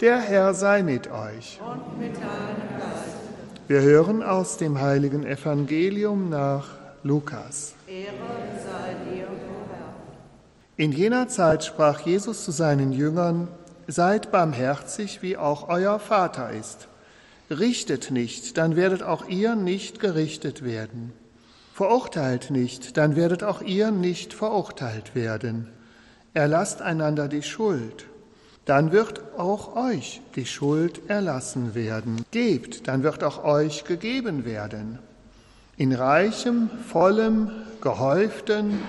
Der Herr sei mit euch. Und mit deinem Geist. Wir hören aus dem heiligen Evangelium nach Lukas. Ehre sei dir, o Herr. In jener Zeit sprach Jesus zu seinen Jüngern, Seid barmherzig, wie auch euer Vater ist. Richtet nicht, dann werdet auch ihr nicht gerichtet werden. Verurteilt nicht, dann werdet auch ihr nicht verurteilt werden. Erlasst einander die Schuld, dann wird auch euch die Schuld erlassen werden. Gebt, dann wird auch euch gegeben werden. In reichem, vollem, gehäuften,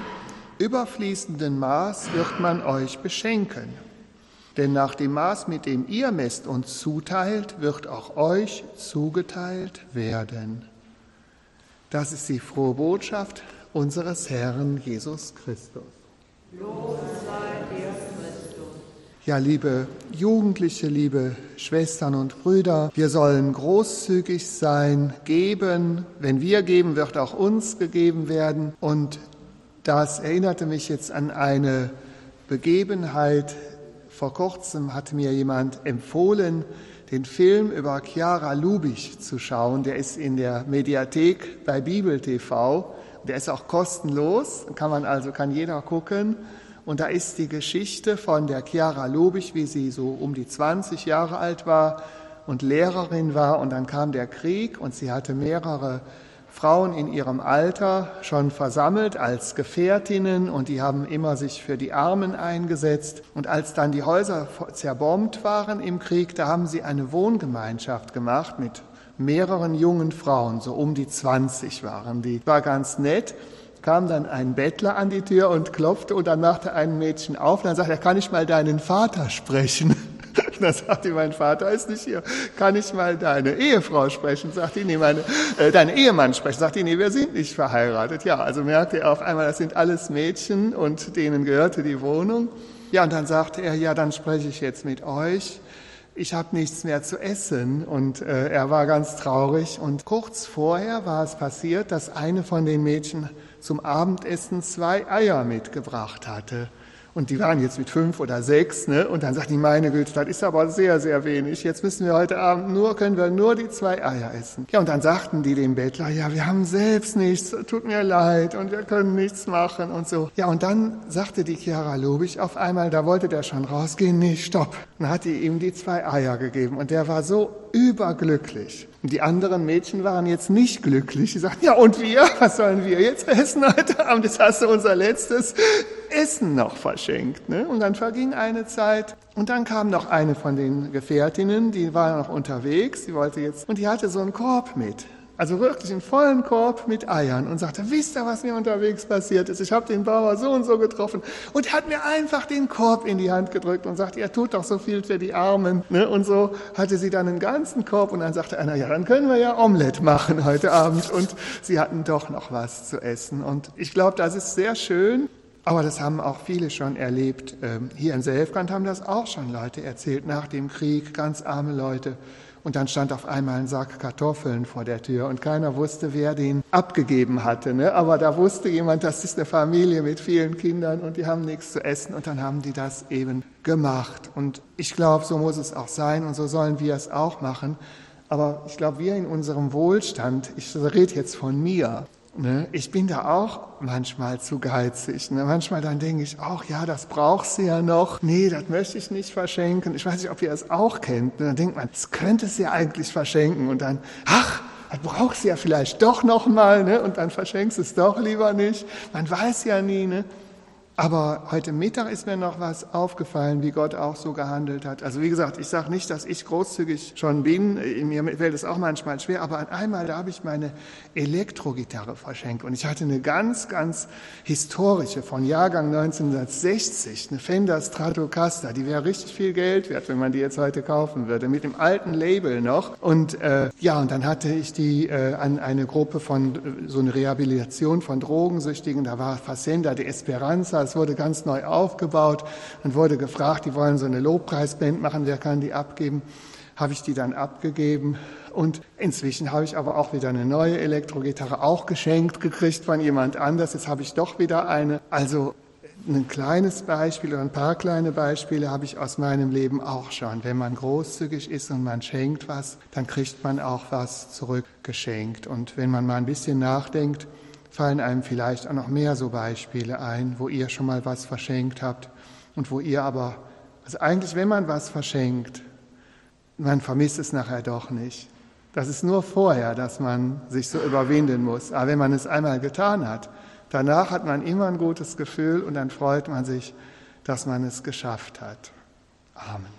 überfließenden Maß wird man euch beschenken. Denn nach dem Maß, mit dem ihr messt und zuteilt, wird auch euch zugeteilt werden. Das ist die frohe Botschaft unseres Herrn Jesus Christus. Christus. Ja, liebe Jugendliche, liebe Schwestern und Brüder, wir sollen großzügig sein, geben. Wenn wir geben, wird auch uns gegeben werden. Und das erinnerte mich jetzt an eine Begebenheit, vor kurzem hat mir jemand empfohlen, den Film über Chiara Lubich zu schauen. Der ist in der Mediathek bei Bibel TV. Der ist auch kostenlos, kann man also kann jeder gucken. Und da ist die Geschichte von der Chiara Lubich, wie sie so um die 20 Jahre alt war und Lehrerin war. Und dann kam der Krieg und sie hatte mehrere Frauen in ihrem Alter schon versammelt als Gefährtinnen und die haben immer sich für die Armen eingesetzt. Und als dann die Häuser zerbombt waren im Krieg, da haben sie eine Wohngemeinschaft gemacht mit mehreren jungen Frauen, so um die 20 waren die. War ganz nett kam dann ein Bettler an die Tür und klopfte und dann machte ein Mädchen auf und dann sagte er, kann ich mal deinen Vater sprechen? Dann sagte mein Vater ist nicht hier. Kann ich mal deine Ehefrau sprechen? Sagt die, nee, meine, äh, deine Ehemann sprechen? Sagt die, nee, wir sind nicht verheiratet. Ja, also merkte er auf einmal, das sind alles Mädchen und denen gehörte die Wohnung. Ja, und dann sagte er, ja, dann spreche ich jetzt mit euch. Ich habe nichts mehr zu essen und äh, er war ganz traurig. Und kurz vorher war es passiert, dass eine von den Mädchen zum Abendessen zwei Eier mitgebracht hatte. Und die waren jetzt mit fünf oder sechs, ne? Und dann sagt die meine Güte, das ist aber sehr, sehr wenig. Jetzt müssen wir heute Abend nur, können wir nur die zwei Eier essen. Ja, und dann sagten die dem Bettler, ja, wir haben selbst nichts, tut mir leid und wir können nichts machen und so. Ja, und dann sagte die Chiara Lubich auf einmal, da wollte der schon rausgehen, nee, stopp. Dann hat die ihm die zwei Eier gegeben und der war so überglücklich. Und die anderen Mädchen waren jetzt nicht glücklich. Sie sagten, ja, und wir? Was sollen wir jetzt essen heute Abend? Jetzt hast du unser letztes Essen noch verschenkt. Ne? Und dann verging eine Zeit. Und dann kam noch eine von den Gefährtinnen, die war noch unterwegs, die wollte jetzt, und die hatte so einen Korb mit. Also wirklich einen vollen Korb mit Eiern und sagte, wisst ihr, was mir unterwegs passiert ist? Ich habe den Bauer so und so getroffen und hat mir einfach den Korb in die Hand gedrückt und sagte, er tut doch so viel für die Armen. Ne? Und so hatte sie dann einen ganzen Korb und dann sagte einer, ja, dann können wir ja Omelette machen heute Abend. Und sie hatten doch noch was zu essen. Und ich glaube, das ist sehr schön. Aber das haben auch viele schon erlebt. Ähm, hier in Selfkant haben das auch schon Leute erzählt nach dem Krieg, ganz arme Leute. Und dann stand auf einmal ein Sack Kartoffeln vor der Tür und keiner wusste, wer den abgegeben hatte. Ne? Aber da wusste jemand, das ist eine Familie mit vielen Kindern und die haben nichts zu essen und dann haben die das eben gemacht. Und ich glaube, so muss es auch sein und so sollen wir es auch machen. Aber ich glaube, wir in unserem Wohlstand, ich rede jetzt von mir, Ne? Ich bin da auch manchmal zu geizig. Ne? Manchmal dann denke ich, ach ja, das braucht sie ja noch. Nee, das möchte ich nicht verschenken. Ich weiß nicht, ob ihr das auch kennt. Ne? Dann denkt man, das könnte sie ja eigentlich verschenken. Und dann, ach, das braucht sie ja vielleicht doch noch mal. Ne? Und dann verschenkst du es doch lieber nicht. Man weiß ja nie. Ne? Aber heute Mittag ist mir noch was aufgefallen, wie Gott auch so gehandelt hat. Also wie gesagt, ich sage nicht, dass ich großzügig schon bin. Mir fällt es auch manchmal schwer. Aber einmal, da habe ich meine Elektrogitarre verschenkt. Und ich hatte eine ganz, ganz historische von Jahrgang 1960, eine Fender Stratocaster. Die wäre richtig viel Geld wert, wenn man die jetzt heute kaufen würde. Mit dem alten Label noch. Und äh, ja, und dann hatte ich die äh, an eine Gruppe von, äh, so eine Rehabilitation von Drogensüchtigen. Da war Facenda de Esperanza es wurde ganz neu aufgebaut und wurde gefragt, die wollen so eine Lobpreisband machen, wer kann die abgeben? Habe ich die dann abgegeben und inzwischen habe ich aber auch wieder eine neue Elektrogitarre auch geschenkt gekriegt von jemand anders. Jetzt habe ich doch wieder eine. Also ein kleines Beispiel oder ein paar kleine Beispiele habe ich aus meinem Leben auch schon. Wenn man großzügig ist und man schenkt was, dann kriegt man auch was zurückgeschenkt. Und wenn man mal ein bisschen nachdenkt, fallen einem vielleicht auch noch mehr so Beispiele ein, wo ihr schon mal was verschenkt habt und wo ihr aber, also eigentlich, wenn man was verschenkt, man vermisst es nachher doch nicht. Das ist nur vorher, dass man sich so überwinden muss. Aber wenn man es einmal getan hat, Danach hat man immer ein gutes Gefühl und dann freut man sich, dass man es geschafft hat. Amen.